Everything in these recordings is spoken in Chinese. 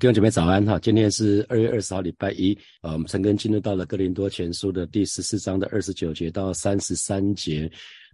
弟兄姐妹早安哈，今天是二月二十号礼拜一啊，我们陈根进入到了哥林多前书的第十四章的二十九节到三十三节。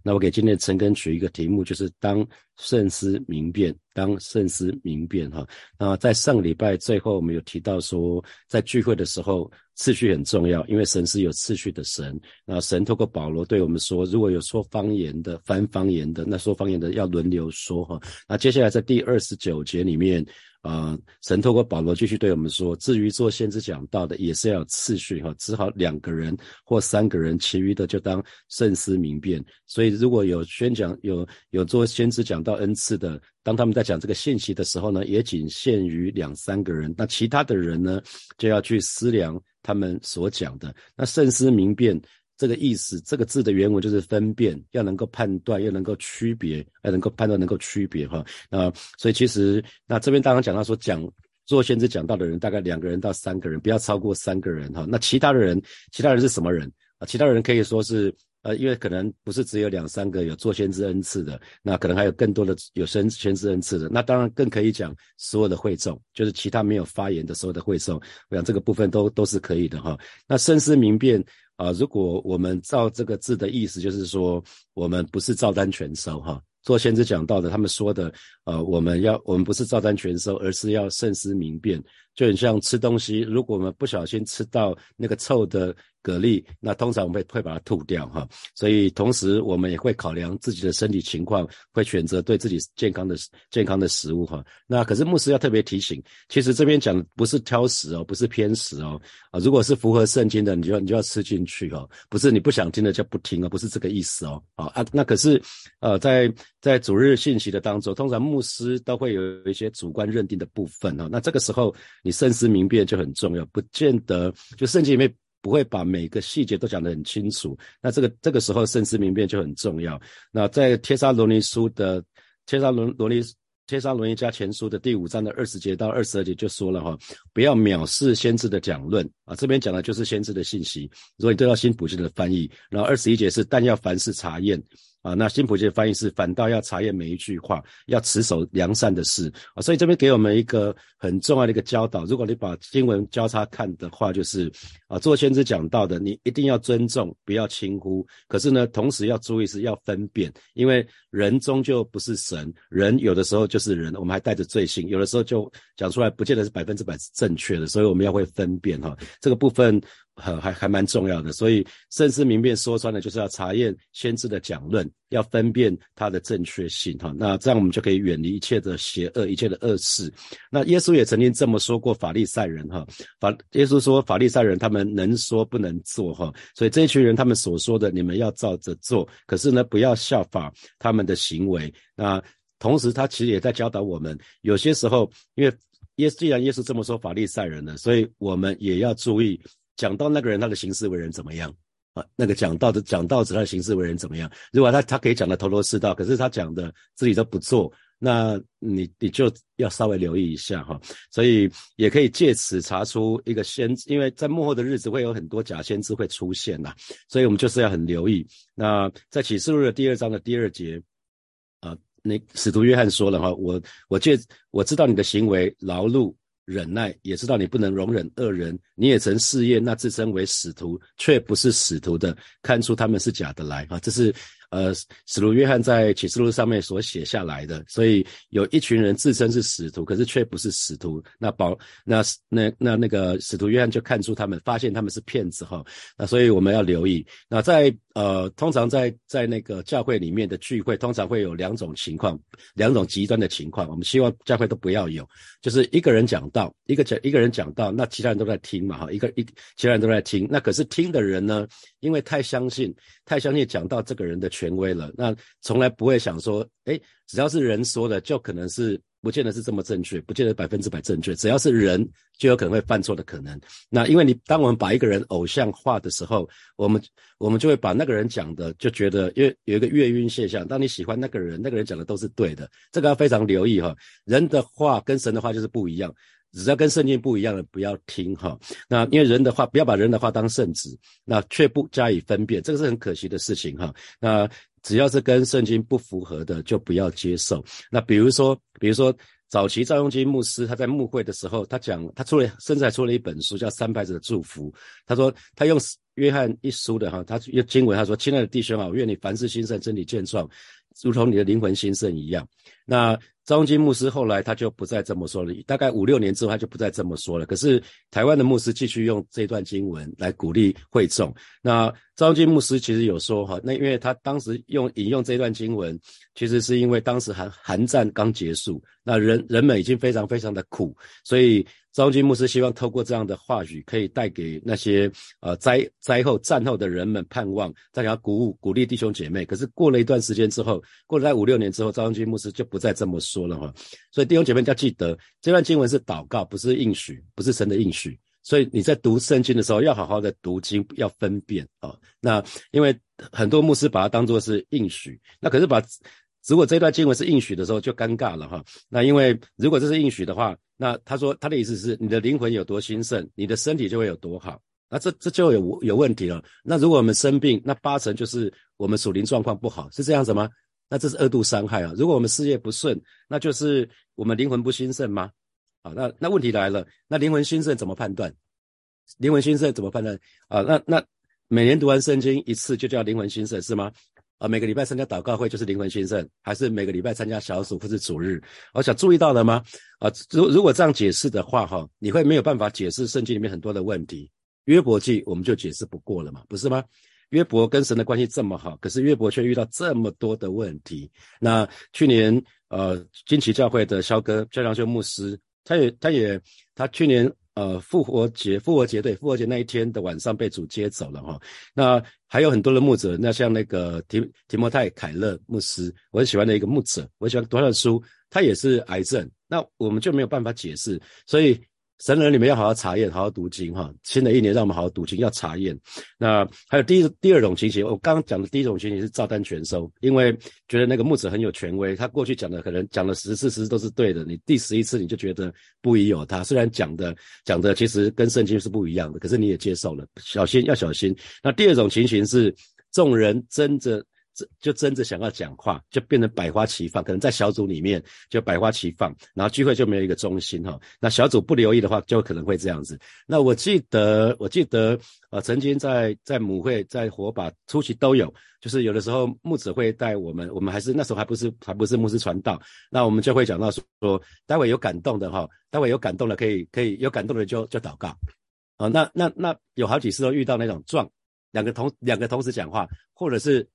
那我给今天陈根取一个题目，就是当慎思明辨，当慎思明辨哈。那在上礼拜最后，我们有提到说，在聚会的时候次序很重要，因为神是有次序的神。那神透过保罗对我们说，如果有说方言的、翻方言的，那说方言的要轮流说哈。那接下来在第二十九节里面。啊，神透过保罗继续对我们说，至于做先知讲道的，也是要有次序哈，只好两个人或三个人，其余的就当慎思明辨。所以如果有宣讲有有做先知讲到恩赐的，当他们在讲这个信息的时候呢，也仅限于两三个人，那其他的人呢，就要去思量他们所讲的，那慎思明辨。这个意思，这个字的原文就是分辨，要能够判断，要能够区别，要能够判断，能够区别哈。那所以其实，那这边刚刚讲到说，讲做先知讲到的人，大概两个人到三个人，不要超过三个人哈。那其他的人，其他人是什么人啊？其他人可以说是呃，因为可能不是只有两三个有做先知恩赐的，那可能还有更多的有先先知恩赐的。那当然更可以讲所有的会众，就是其他没有发言的所有的会众，我想这个部分都都是可以的哈。那深思明辨。啊，如果我们照这个字的意思，就是说我们不是照单全收哈。做先知讲到的，他们说的，呃，我们要我们不是照单全收，而是要慎思明辨，就很像吃东西，如果我们不小心吃到那个臭的。蛤蜊，那通常我们会会把它吐掉哈，所以同时我们也会考量自己的身体情况，会选择对自己健康的健康的食物哈。那可是牧师要特别提醒，其实这边讲不是挑食哦，不是偏食哦啊，如果是符合圣经的，你就你就要吃进去哦，不是你不想听的就不听哦，不是这个意思哦啊啊，那可是呃在在主日信息的当中，通常牧师都会有一些主观认定的部分哦，那这个时候你慎思明辨就很重要，不见得就圣经里面。不会把每个细节都讲得很清楚，那这个这个时候慎思明辨就很重要。那在帖撒罗尼书的帖撒罗罗尼帖撒罗尼加前书的第五章的二十节到二十二节就说了哈，不要藐视先知的讲论啊，这边讲的就是先知的信息。如果你都要新普京的翻译，然后二十一节是但要凡事查验。啊，那新普界的翻译是反倒要查验每一句话，要持守良善的事啊，所以这边给我们一个很重要的一个教导。如果你把经文交叉看的话，就是啊，做先知讲到的，你一定要尊重，不要轻忽。可是呢，同时要注意是要分辨，因为人终究不是神，人有的时候就是人，我们还带着罪性，有的时候就讲出来不见得是百分之百是正确的，所以我们要会分辨哈，这个部分。很还还蛮重要的，所以慎思明辨说穿了，就是要查验先知的讲论，要分辨它的正确性哈。那这样我们就可以远离一切的邪恶，一切的恶事。那耶稣也曾经这么说过法利赛人哈，法耶稣说法利赛人他们能说不能做哈，所以这一群人他们所说的你们要照着做，可是呢不要效法他们的行为。那同时他其实也在教导我们，有些时候因为耶既然耶稣这么说法利赛人呢，所以我们也要注意。讲到那个人他的行事为人怎么样啊？那个讲道的讲道子他的行事为人怎么样？如果他他可以讲的头头是道，可是他讲的自己都不做，那你你就要稍微留意一下哈。所以也可以借此查出一个先，因为在幕后的日子会有很多假先知会出现呐，所以我们就是要很留意。那在启示录的第二章的第二节啊，那使徒约翰说了哈，我我借我知道你的行为劳碌。忍耐也知道你不能容忍恶人，你也曾试验那自称为使徒却不是使徒的，看出他们是假的来啊！这是。呃，使徒约翰在启示录上面所写下来的，所以有一群人自称是使徒，可是却不是使徒。那保那那那那个使徒约翰就看出他们，发现他们是骗子哈。那所以我们要留意。那在呃，通常在在那个教会里面的聚会，通常会有两种情况，两种极端的情况。我们希望教会都不要有，就是一个人讲道，一个讲一个人讲道，那其他人都在听嘛哈，一个一其他人都在听。那可是听的人呢，因为太相信，太相信讲到这个人的。权威了，那从来不会想说，哎，只要是人说的，就可能是不见得是这么正确，不见得百分之百正确。只要是人，就有可能会犯错的可能。那因为你当我们把一个人偶像化的时候，我们我们就会把那个人讲的，就觉得，因为有一个月晕现象，当你喜欢那个人，那个人讲的都是对的，这个要非常留意哈。人的话跟神的话就是不一样。只要跟圣经不一样的，不要听哈。那因为人的话，不要把人的话当圣旨，那却不加以分辨，这个是很可惜的事情哈。那只要是跟圣经不符合的，就不要接受。那比如说，比如说早期赵永基牧师他在牧会的时候，他讲他出了，甚至还出了一本书叫《三拍子的祝福》。他说他用约翰一书的哈，他用经文他说：“亲爱的弟兄啊，我愿你凡事兴盛，真理健壮，如同你的灵魂兴盛一样。”那赵永金牧师后来他就不再这么说了，大概五六年之后他就不再这么说了。可是台湾的牧师继续用这段经文来鼓励会众。那赵永基牧师其实有说哈，那因为他当时用引用这段经文，其实是因为当时韩韩战刚结束，那人人们已经非常非常的苦，所以。张军牧师希望透过这样的话语，可以带给那些呃灾灾后战后的人们盼望，大家鼓舞鼓励弟兄姐妹。可是过了一段时间之后，过了在五六年之后，张军牧师就不再这么说了哈。所以弟兄姐妹要记得，这段经文是祷告，不是应许，不是神的应许。所以你在读圣经的时候，要好好的读经，要分辨啊。那因为很多牧师把它当作是应许，那可是把。如果这段经文是应许的时候，就尴尬了哈。那因为如果这是应许的话，那他说他的意思是你的灵魂有多兴盛，你的身体就会有多好。那这这就有有问题了。那如果我们生病，那八成就是我们属灵状况不好，是这样子吗？那这是二度伤害啊。如果我们事业不顺，那就是我们灵魂不兴盛吗？那那问题来了，那灵魂兴盛怎么判断？灵魂兴盛怎么判断？啊，那那每年读完圣经一次就叫灵魂兴盛是吗？啊，每个礼拜参加祷告会就是灵魂兴盛，还是每个礼拜参加小组或是主日？我想注意到了吗？啊，如如果这样解释的话，哈，你会没有办法解释圣经里面很多的问题。约伯记我们就解释不过了嘛，不是吗？约伯跟神的关系这么好，可是约伯却遇到这么多的问题。那去年呃，金奇教会的肖哥肖良修牧师，他也他也他去年。呃，复活节，复活节对，复活节那一天的晚上被主接走了哈。那还有很多的牧者，那像那个提提摩泰凯勒牧师，我很喜欢的一个牧者，我喜欢读他的书，他也是癌症，那我们就没有办法解释，所以。神人，你们要好好查验，好好读经哈。新的一年，让我们好好读经，要查验。那还有第一、第二种情形，我刚刚讲的第一种情形是照单全收，因为觉得那个牧者很有权威，他过去讲的可能讲了十次、十次都是对的，你第十一次你就觉得不疑有他。虽然讲的讲的其实跟圣经是不一样的，可是你也接受了，小心要小心。那第二种情形是众人争着。就真的想要讲话，就变成百花齐放。可能在小组里面就百花齐放，然后聚会就没有一个中心哈。那小组不留意的话，就可能会这样子。那我记得，我记得，呃，曾经在在母会、在火把初期都有，就是有的时候牧子会带我们，我们还是那时候还不是还不是牧师传道，那我们就会讲到说，待会有感动的哈，待会有感动的可以可以有感动的就就祷告啊。那那那有好几次都遇到那种撞两个同两个同时讲话，或者是。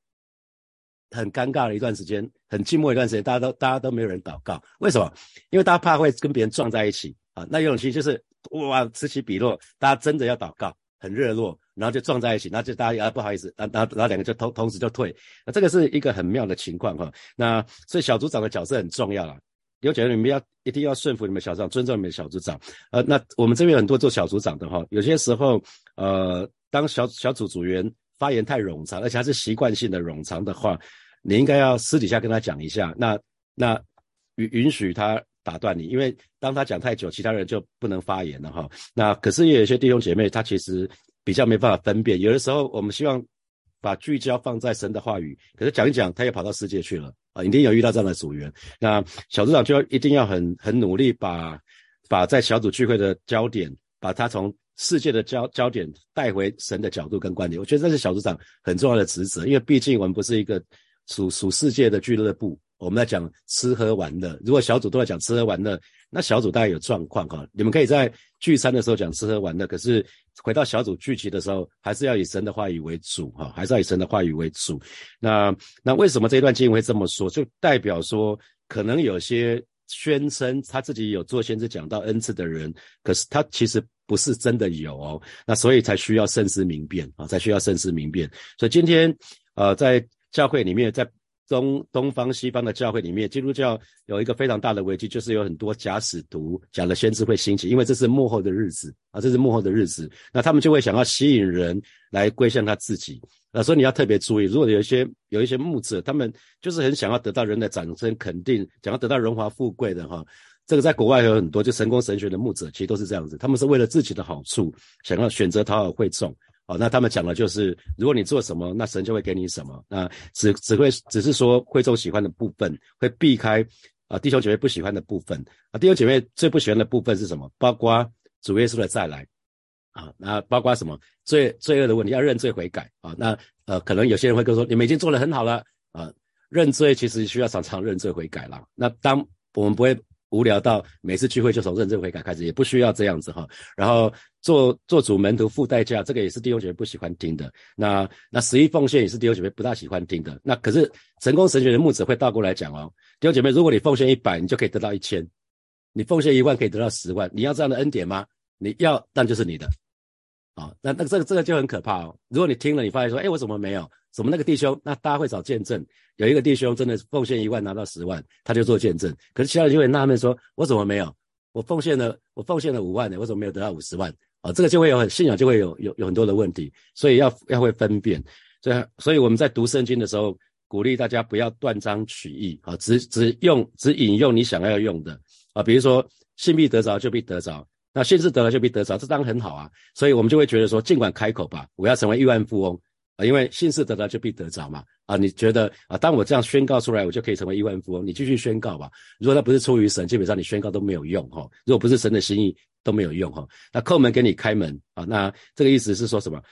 很尴尬的一段时间，很寂寞一段时间，大家都大家都没有人祷告，为什么？因为大家怕会跟别人撞在一起啊。那有种情就是哇此起彼落，大家真的要祷告，很热络，然后就撞在一起，那就大家啊不好意思，然后然后两个就同同时就退，那这个是一个很妙的情况哈。那所以小组长的角色很重要了，有觉得你们要一定要顺服你们小组长，尊重你们小组长。呃，那我们这边很多做小组长的哈，有些时候呃当小小组组员发言太冗长，而且还是习惯性的冗长的话。你应该要私底下跟他讲一下，那那允允许他打断你，因为当他讲太久，其他人就不能发言了哈。那可是也有些弟兄姐妹，他其实比较没办法分辨。有的时候我们希望把聚焦放在神的话语，可是讲一讲，他又跑到世界去了啊！一定有遇到这样的组员，那小组长就要一定要很很努力，把把在小组聚会的焦点，把他从世界的焦焦点带回神的角度跟观点。我觉得这是小组长很重要的职责，因为毕竟我们不是一个。属属世界的俱乐部，我们在讲吃喝玩乐。如果小组都在讲吃喝玩乐，那小组大概有状况哈。你们可以在聚餐的时候讲吃喝玩乐，可是回到小组聚集的时候，还是要以神的话语为主哈，还是要以神的话语为主。那那为什么这一段经文会这么说？就代表说，可能有些宣称他自己有做先知讲到恩赐的人，可是他其实不是真的有哦。那所以才需要慎思明辨啊，才需要慎思明辨。所以今天呃在。教会里面，在东东方、西方的教会里面，基督教有一个非常大的危机，就是有很多假使徒、假的先知会兴起，因为这是幕后的日子啊，这是幕后的日子，那他们就会想要吸引人来归向他自己啊，所以你要特别注意，如果有一些有一些牧者，他们就是很想要得到人的掌声肯定，想要得到荣华富贵的哈，这个在国外有很多就神功神学的牧者，其实都是这样子，他们是为了自己的好处，想要选择讨好会众。哦，那他们讲的就是，如果你做什么，那神就会给你什么。那只只会只是说会众喜欢的部分，会避开啊弟兄姐妹不喜欢的部分啊。弟兄姐妹最不喜欢的部分是什么？包括主耶稣的再来啊，那包括什么罪罪恶的问题，要认罪悔改啊。那呃，可能有些人会跟说，你们已经做得很好了啊，认罪其实需要常常认罪悔改了。那当我们不会。无聊到每次聚会就从认真悔改开始，也不需要这样子哈。然后做做主门徒付代价，这个也是弟兄姐妹不喜欢听的。那那十一奉献也是弟兄姐妹不大喜欢听的。那可是成功神学的牧者会倒过来讲哦，弟兄姐妹，如果你奉献一百，你就可以得到一千；你奉献一万可以得到十万。你要这样的恩典吗？你要，那就是你的。啊，那那这个这个就很可怕哦。如果你听了，你发现说，哎，我怎么没有？什么那个弟兄？那大家会找见证。有一个弟兄真的奉献一万拿到十万，他就做见证。可是其他人就会纳闷说，我怎么没有？我奉献了，我奉献了五万呢，我怎么没有得到五十万？啊，这个就会有很信仰就会有有有很多的问题。所以要要会分辨。所以所以我们在读圣经的时候，鼓励大家不要断章取义啊，只只用只引用你想要用的啊。比如说信必得着就必得着。那信是得了就必得着，这当然很好啊，所以我们就会觉得说，尽管开口吧，我要成为亿万富翁因为信是得到就必得着嘛啊，你觉得啊，当我这样宣告出来，我就可以成为亿万富翁，你继续宣告吧。如果他不是出于神，基本上你宣告都没有用哈。如果不是神的心意都没有用哈。那叩门给你开门啊，那这个意思是说什么？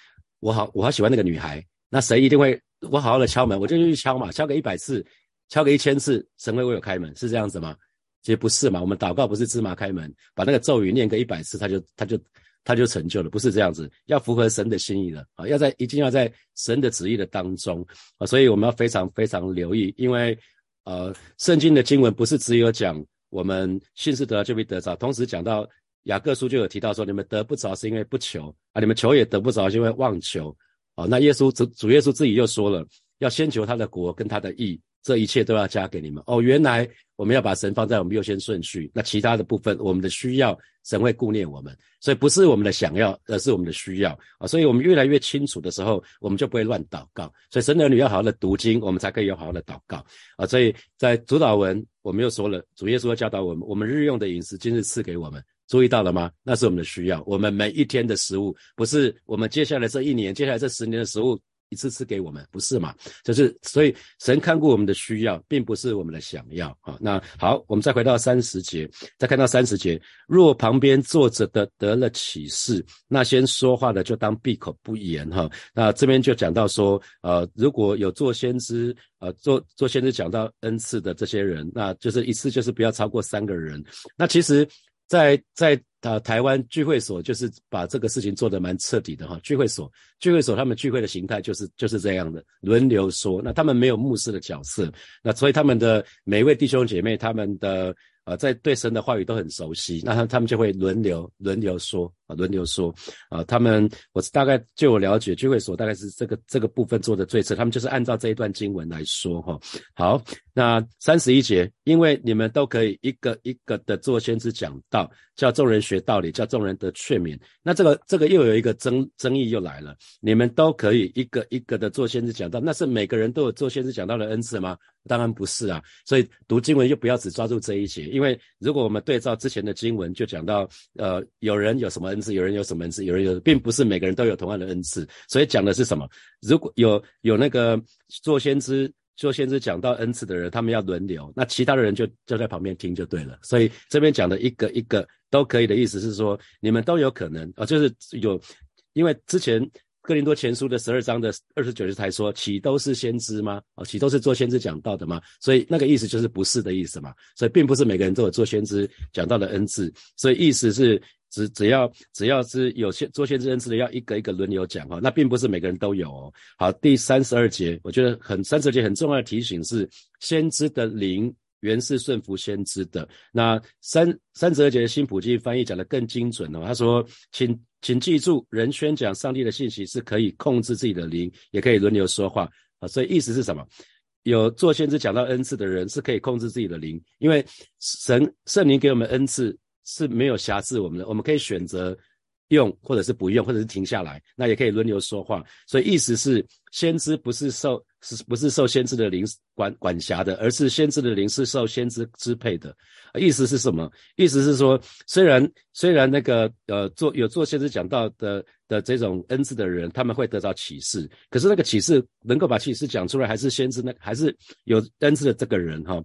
我好我好喜欢那个女孩，那神一定会我好好的敲门，我就去敲嘛，敲个一百次，敲个一千次，神会为我开门，是这样子吗？其实不是嘛，我们祷告不是芝麻开门，把那个咒语念个一百次，他就他就他就成就了，不是这样子，要符合神的心意的啊，要在一定要在神的旨意的当中啊，所以我们要非常非常留意，因为呃，圣经的经文不是只有讲我们信是得就必得着，同时讲到雅各书就有提到说，你们得不着是因为不求啊，你们求也得不着是，因为妄求啊，那耶稣主主耶稣自己又说了，要先求他的国跟他的义。这一切都要加给你们哦。原来我们要把神放在我们优先顺序，那其他的部分我们的需要，神会顾念我们。所以不是我们的想要，而是我们的需要啊。所以我们越来越清楚的时候，我们就不会乱祷告。所以神的儿女要好好的读经，我们才可以有好好的祷告啊。所以在主导文，我们又说了，主耶稣教导我们，我们日用的饮食今日赐给我们，注意到了吗？那是我们的需要，我们每一天的食物，不是我们接下来这一年、接下来这十年的食物。一次次给我们，不是嘛？就是所以神看顾我们的需要，并不是我们的想要啊。那好，我们再回到三十节，再看到三十节，若旁边坐着的得了启示，那先说话的就当闭口不言哈。那这边就讲到说，呃，如果有做先知，呃，做做先知讲到恩赐的这些人，那就是一次就是不要超过三个人。那其实。在在啊台湾聚会所就是把这个事情做得蛮彻底的哈，聚会所聚会所他们聚会的形态就是就是这样的轮流说，那他们没有牧师的角色，那所以他们的每一位弟兄姐妹他们的。呃，在对神的话语都很熟悉，那他他们就会轮流轮流说轮流说啊，他们我大概据我了解聚会所大概是这个这个部分做的最彻，他们就是按照这一段经文来说哈。好，那三十一节，因为你们都可以一个一个的做先知讲道，叫众人学道理，叫众人得劝勉。那这个这个又有一个争争议又来了，你们都可以一个一个的做先知讲道，那是每个人都有做先知讲道的恩赐吗？当然不是啊，所以读经文就不要只抓住这一节，因为如果我们对照之前的经文，就讲到，呃，有人有什么恩是，有人有什么恩赐，有人有，并不是每个人都有同样的恩赐，所以讲的是什么？如果有有那个做先知做先知讲到恩赐的人，他们要轮流，那其他的人就就在旁边听就对了。所以这边讲的一个一个都可以的意思是说，你们都有可能啊，就是有，因为之前。哥林多前书的十二章的二十九节才说，岂都是先知吗？哦，岂都是做先知讲道的吗？所以那个意思就是不是的意思嘛。所以并不是每个人都有做先知讲道的恩赐。所以意思是只只要只要是有先做先知恩赐的，要一个一个轮流讲哈。那并不是每个人都有哦。好，第三十二节，我觉得很三十二节很重要的提醒是，先知的灵原是顺服先知的。那三三十二节的新普济翻译讲的更精准哦，他说，请。请记住，人宣讲上帝的信息是可以控制自己的灵，也可以轮流说话啊。所以意思是什么？有做先知讲到恩赐的人是可以控制自己的灵，因为神圣灵给我们恩赐是没有辖制我们的，我们可以选择用，或者是不用，或者是停下来，那也可以轮流说话。所以意思是，先知不是受。是不是受先知的灵管管辖的，而是先知的灵是受先知支配的？意思是什么？意思是说，虽然虽然那个呃做有做先知讲道的的这种恩赐的人，他们会得到启示，可是那个启示能够把启示讲出来，还是先知那还是有恩赐的这个人哈。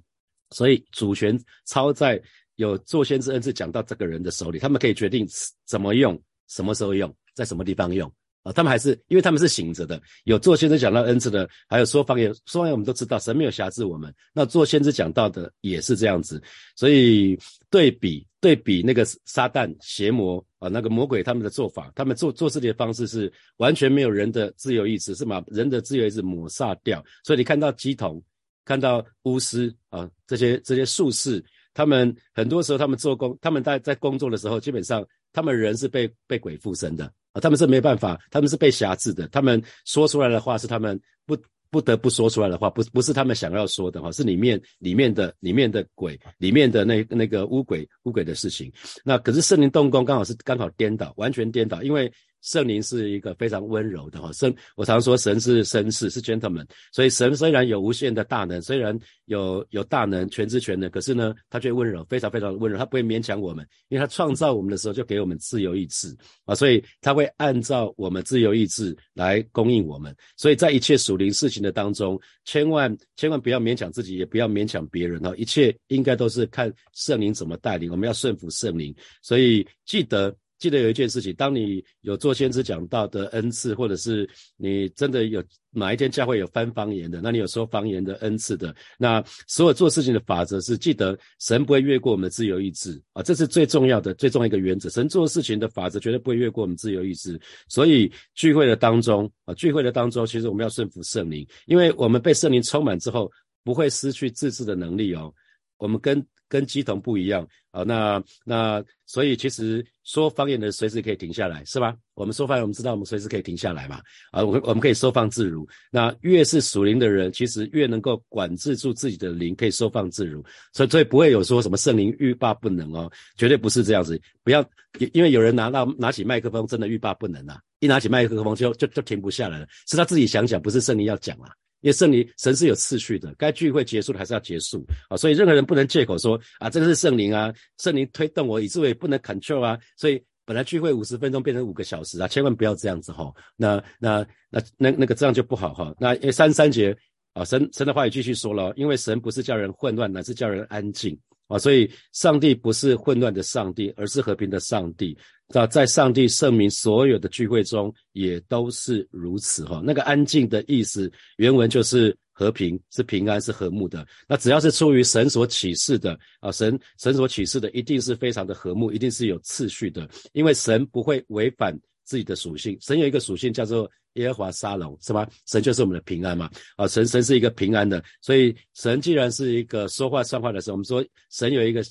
所以主权操在有做先知恩赐讲到这个人的手里，他们可以决定怎么用，什么时候用，在什么地方用。啊，他们还是因为他们是醒着的，有做先知讲到恩赐的，还有说方言，说方言我们都知道，神没有辖制我们。那做先知讲到的也是这样子，所以对比对比那个撒旦邪魔啊，那个魔鬼他们的做法，他们做做事的方式是完全没有人的自由意志，是把人的自由意志抹杀掉。所以你看到鸡童，看到巫师啊，这些这些术士，他们很多时候他们做工，他们在在工作的时候，基本上他们人是被被鬼附身的。啊，他们是没办法，他们是被辖制的。他们说出来的话是他们不不得不说出来的话，不不是他们想要说的哈，是里面里面的里面的鬼，里面的那那个乌鬼乌鬼的事情。那可是圣灵动工刚好是刚好颠倒，完全颠倒，因为。圣灵是一个非常温柔的哈，神我常说神是绅士是 gentleman，所以神虽然有无限的大能，虽然有有大能全知全能，可是呢，他却温柔，非常非常温柔，他不会勉强我们，因为他创造我们的时候就给我们自由意志啊，所以他会按照我们自由意志来供应我们，所以在一切属灵事情的当中，千万千万不要勉强自己，也不要勉强别人哈，一切应该都是看圣灵怎么带领，我们要顺服圣灵，所以记得。记得有一件事情，当你有做先知讲道的恩赐，或者是你真的有哪一天教会有翻方言的，那你有说方言的恩赐的，那所有做事情的法则是记得神不会越过我们的自由意志啊，这是最重要的、最重要一个原则。神做事情的法则绝对不会越过我们自由意志。所以聚会的当中啊，聚会的当中，其实我们要顺服圣灵，因为我们被圣灵充满之后，不会失去自制的能力哦。我们跟跟基同不一样啊，那那所以其实说方言的随时可以停下来，是吧？我们说方言，我们知道我们随时可以停下来嘛，啊，我我们可以收放自如。那越是属灵的人，其实越能够管制住自己的灵，可以收放自如。所以所以不会有说什么圣灵欲罢不能哦，绝对不是这样子。不要因为有人拿到拿起麦克风，真的欲罢不能啊！一拿起麦克风就就就停不下来了，是他自己想讲，不是圣灵要讲啊。因为圣灵神是有次序的，该聚会结束的还是要结束。啊，所以任何人不能借口说啊，这个是圣灵啊，圣灵推动我，以至于不能 control 啊，所以本来聚会五十分钟变成五个小时啊，千万不要这样子哈，那那那那那个这样就不好哈，那因为三三节啊，神神的话也继续说了，因为神不是叫人混乱，乃是叫人安静。啊，所以上帝不是混乱的上帝，而是和平的上帝。那在上帝圣名所有的聚会中，也都是如此哈。那个安静的意思，原文就是和平，是平安，是和睦的。那只要是出于神所启示的啊，神神所启示的，一定是非常的和睦，一定是有次序的，因为神不会违反自己的属性。神有一个属性叫做耶和华沙龙，是吧？神就是我们的平安嘛。啊，神神是一个平安的，所以神既然是一个说话算话的时候，我们说神有一个。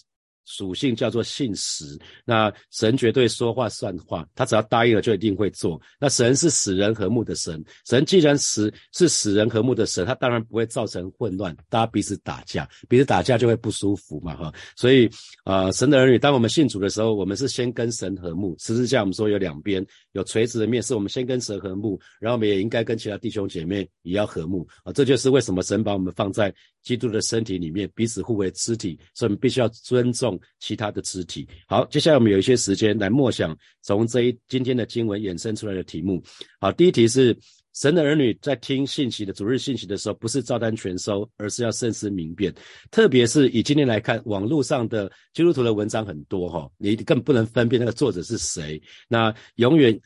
属性叫做信实，那神绝对说话算话，他只要答应了就一定会做。那神是使人和睦的神，神既然使是使人和睦的神，他当然不会造成混乱，大家彼此打架，彼此打架就会不舒服嘛，哈。所以啊，神的儿女，当我们信主的时候，我们是先跟神和睦。十字架我们说有两边，有垂直的面，是我们先跟神和睦，然后我们也应该跟其他弟兄姐妹也要和睦啊。这就是为什么神把我们放在基督的身体里面，彼此互为肢体，所以我们必须要尊重。其他的肢体。好，接下来我们有一些时间来默想从这一今天的经文衍生出来的题目。好，第一题是神的儿女在听信息的主日信息的时候，不是照单全收，而是要慎思明辨。特别是以今天来看，网络上的基督徒的文章很多哈，你更不能分辨那个作者是谁。那永远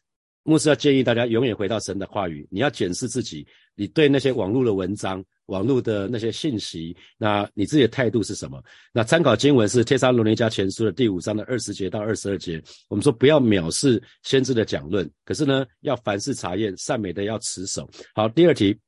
牧师要建议大家永远回到神的话语，你要检视自己，你对那些网络的文章。网络的那些信息，那你自己的态度是什么？那参考经文是《帖撒罗尼迦前书》的第五章的二十节到二十二节。我们说不要藐视先知的讲论，可是呢，要凡事查验，善美的要持守。好，第二题，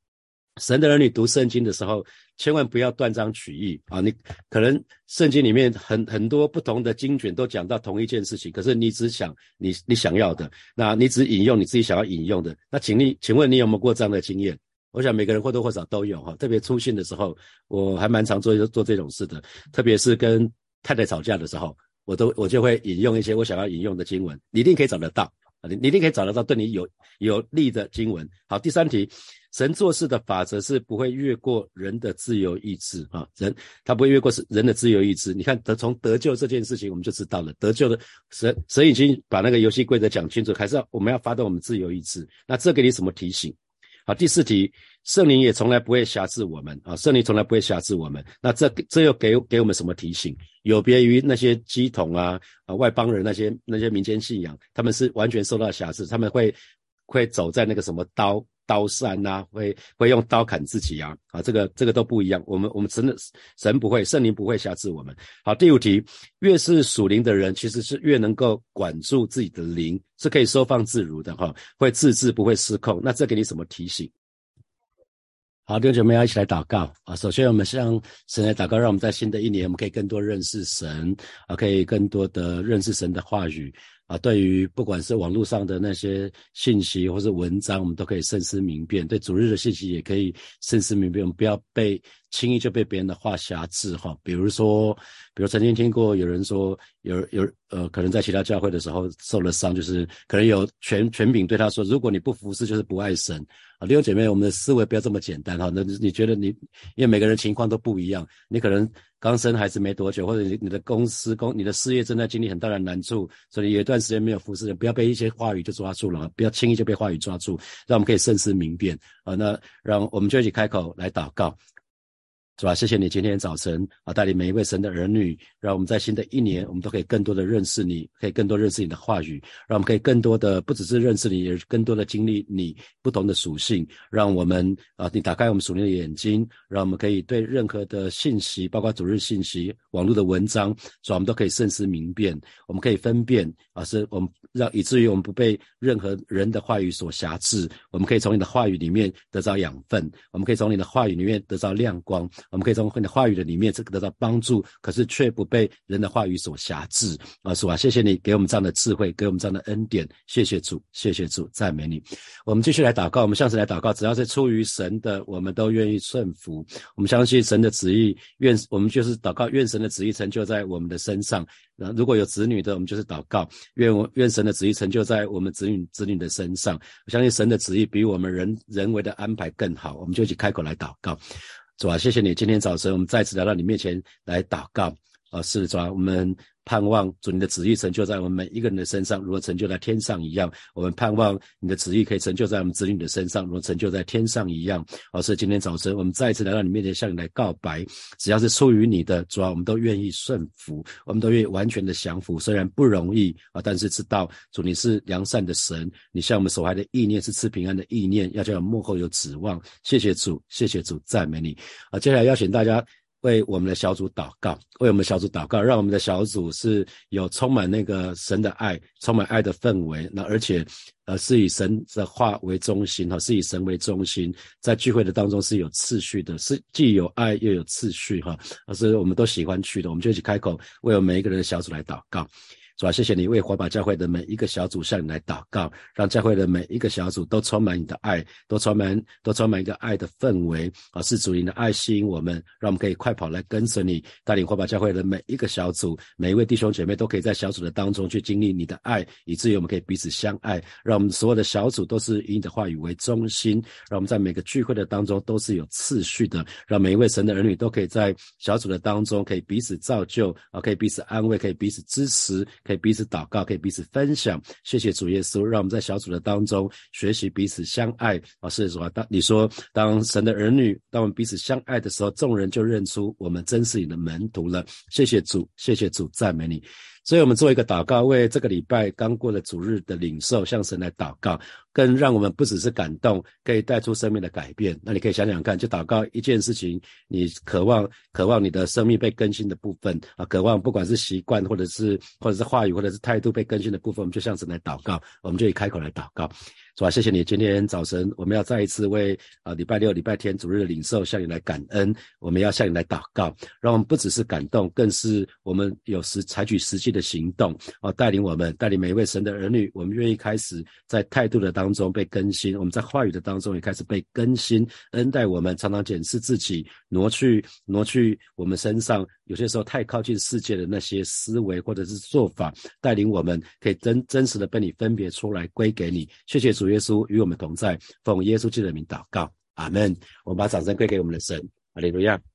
神的儿女读圣经的时候，千万不要断章取义啊！你可能圣经里面很很多不同的经卷都讲到同一件事情，可是你只想你你想要的，那你只引用你自己想要引用的。那请你，请问你有没有过这样的经验？我想每个人或多或少都有哈，特别出信的时候，我还蛮常做做这种事的。特别是跟太太吵架的时候，我都我就会引用一些我想要引用的经文，你一定可以找得到啊，你你一定可以找得到对你有有利的经文。好，第三题，神做事的法则是不会越过人的自由意志啊，人他不会越过是人的自由意志。你看得从得救这件事情，我们就知道了，得救的神神已经把那个游戏规则讲清楚，还是要我们要发动我们自由意志。那这给你什么提醒？好，第四题，圣灵也从来不会辖制我们啊，圣灵从来不会辖制我们。那这这又给给我们什么提醒？有别于那些基统啊啊外邦人那些那些民间信仰，他们是完全受到辖制，他们会会走在那个什么刀。刀山呐，会会用刀砍自己啊，啊，这个这个都不一样。我们我们神的神不会，圣灵不会辖制我们。好，第五题，越是属灵的人，其实是越能够管住自己的灵，是可以收放自如的哈，会自制，不会失控。那这给你什么提醒？好，弟兄姐妹要一起来祷告啊！首先，我们向神来祷告，让我们在新的一年，我们可以更多认识神啊，可以更多的认识神的话语。啊，对于不管是网络上的那些信息或是文章，我们都可以慎思明辨；对主日的信息也可以慎思明辨，我们不要被轻易就被别人的话辖制哈。比如说，比如曾经听过有人说，有有呃，可能在其他教会的时候受了伤，就是可能有权权柄对他说，如果你不服侍，就是不爱神啊。弟兄姐妹，我们的思维不要这么简单哈。那你觉得你，因为每个人情况都不一样，你可能。刚生孩子没多久，或者你你的公司公你的事业正在经历很大的难处，所以有一段时间没有服侍，不要被一些话语就抓住了，不要轻易就被话语抓住，让我们可以慎思明辨啊。那让我们就一起开口来祷告。是吧？谢谢你今天早晨啊，带领每一位神的儿女，让我们在新的一年，我们都可以更多的认识你，可以更多认识你的话语，让我们可以更多的不只是认识你，也更多的经历你不同的属性，让我们啊，你打开我们属灵的眼睛，让我们可以对任何的信息，包括主日信息、网络的文章，是吧？我们都可以慎思明辨，我们可以分辨啊，是我们让以至于我们不被任何人的话语所辖制，我们可以从你的话语里面得到养分，我们可以从你的话语里面得到亮光。我们可以从你的话语的里面这个得到帮助，可是却不被人的话语所辖制啊！是吧？谢谢你给我们这样的智慧，给我们这样的恩典，谢谢主，谢谢主，赞美你。我们继续来祷告，我们向神来祷告，只要是出于神的，我们都愿意顺服。我们相信神的旨意，愿我们就是祷告，愿神的旨意成就在我们的身上。那如果有子女的，我们就是祷告，愿我愿神的旨意成就在我们子女子女的身上。我相信神的旨意比我们人人为的安排更好，我们就一起开口来祷告。主啊，谢谢你！今天早晨我们再次来到你面前来祷告。啊，是主啊，我们盼望主你的旨意成就在我们每一个人的身上，如果成就在天上一样。我们盼望你的旨意可以成就在我们子女的身上，如果成就在天上一样。而是今天早晨我们再一次来到你面前，向你来告白。只要是出于你的，主啊，我们都愿意顺服，我们都愿意完全的降服。虽然不容易啊，但是知道主你是良善的神，你向我们所怀的意念是赐平安的意念，要叫我们幕后有指望。谢谢主，谢谢主，赞美你。啊，接下来邀请大家。为我们的小组祷告，为我们小组祷告，让我们的小组是有充满那个神的爱，充满爱的氛围。那而且，呃，是以神的话为中心，哈，是以神为中心，在聚会的当中是有次序的，是既有爱又有次序，哈，而是我们都喜欢去的。我们就一起开口，为我们每一个人的小组来祷告。主啊，谢谢你为火把教会的每一个小组向你来祷告，让教会的每一个小组都充满你的爱，都充满都充满一个爱的氛围啊！是主你的爱吸引我们，让我们可以快跑来跟随你，带领火把教会的每一个小组，每一位弟兄姐妹都可以在小组的当中去经历你的爱，以至于我们可以彼此相爱。让我们所有的小组都是以你的话语为中心，让我们在每个聚会的当中都是有次序的，让每一位神的儿女都可以在小组的当中可以彼此造就啊，可以彼此安慰，可以彼此支持。可以彼此祷告，可以彼此分享。谢谢主耶稣，让我们在小组的当中学习彼此相爱。啊，是主啊，当你说当神的儿女，当我们彼此相爱的时候，众人就认出我们真是你的门徒了。谢谢主，谢谢主，赞美你。所以我们做一个祷告，为这个礼拜刚过了主日的领受，向神来祷告，更让我们不只是感动，可以带出生命的改变。那你可以想想看，就祷告一件事情，你渴望渴望你的生命被更新的部分啊，渴望不管是习惯，或者是或者是话语，或者是态度被更新的部分，我们就向神来祷告，我们就以开口来祷告。是吧？谢谢你，今天早晨我们要再一次为啊礼拜六、礼拜天主日的领受向你来感恩。我们要向你来祷告，让我们不只是感动，更是我们有时采取实际的行动啊，带领我们，带领每一位神的儿女。我们愿意开始在态度的当中被更新，我们在话语的当中也开始被更新，恩待我们，常常检视自己，挪去挪去我们身上有些时候太靠近世界的那些思维或者是做法，带领我们可以真真实的被你分别出来归给你。谢谢主。耶稣与我们同在，奉耶稣基督的名祷告，阿门。我们把掌声归给我们的神，阿利路亚。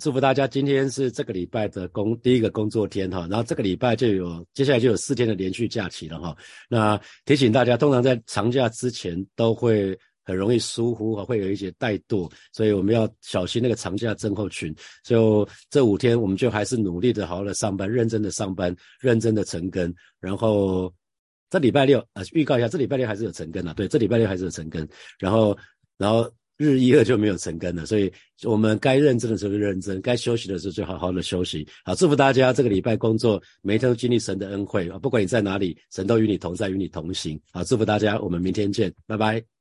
祝福大家，今天是这个礼拜的工第一个工作天哈，然后这个礼拜就有接下来就有四天的连续假期了哈。那提醒大家，通常在长假之前都会很容易疏忽啊，会有一些怠惰，所以我们要小心那个长假症候群。就这五天，我们就还是努力的好好的上班，认真的上班，认真的成根。然后这礼拜六啊，预告一下，这礼拜六还是有成根啊，对，这礼拜六还是有成根。然后，然后。日一二就没有成根了，所以我们该认真的时候就认真，该休息的时候就好好的休息。好，祝福大家这个礼拜工作每一天都经历神的恩惠啊！不管你在哪里，神都与你同在，与你同行。好，祝福大家，我们明天见，拜拜。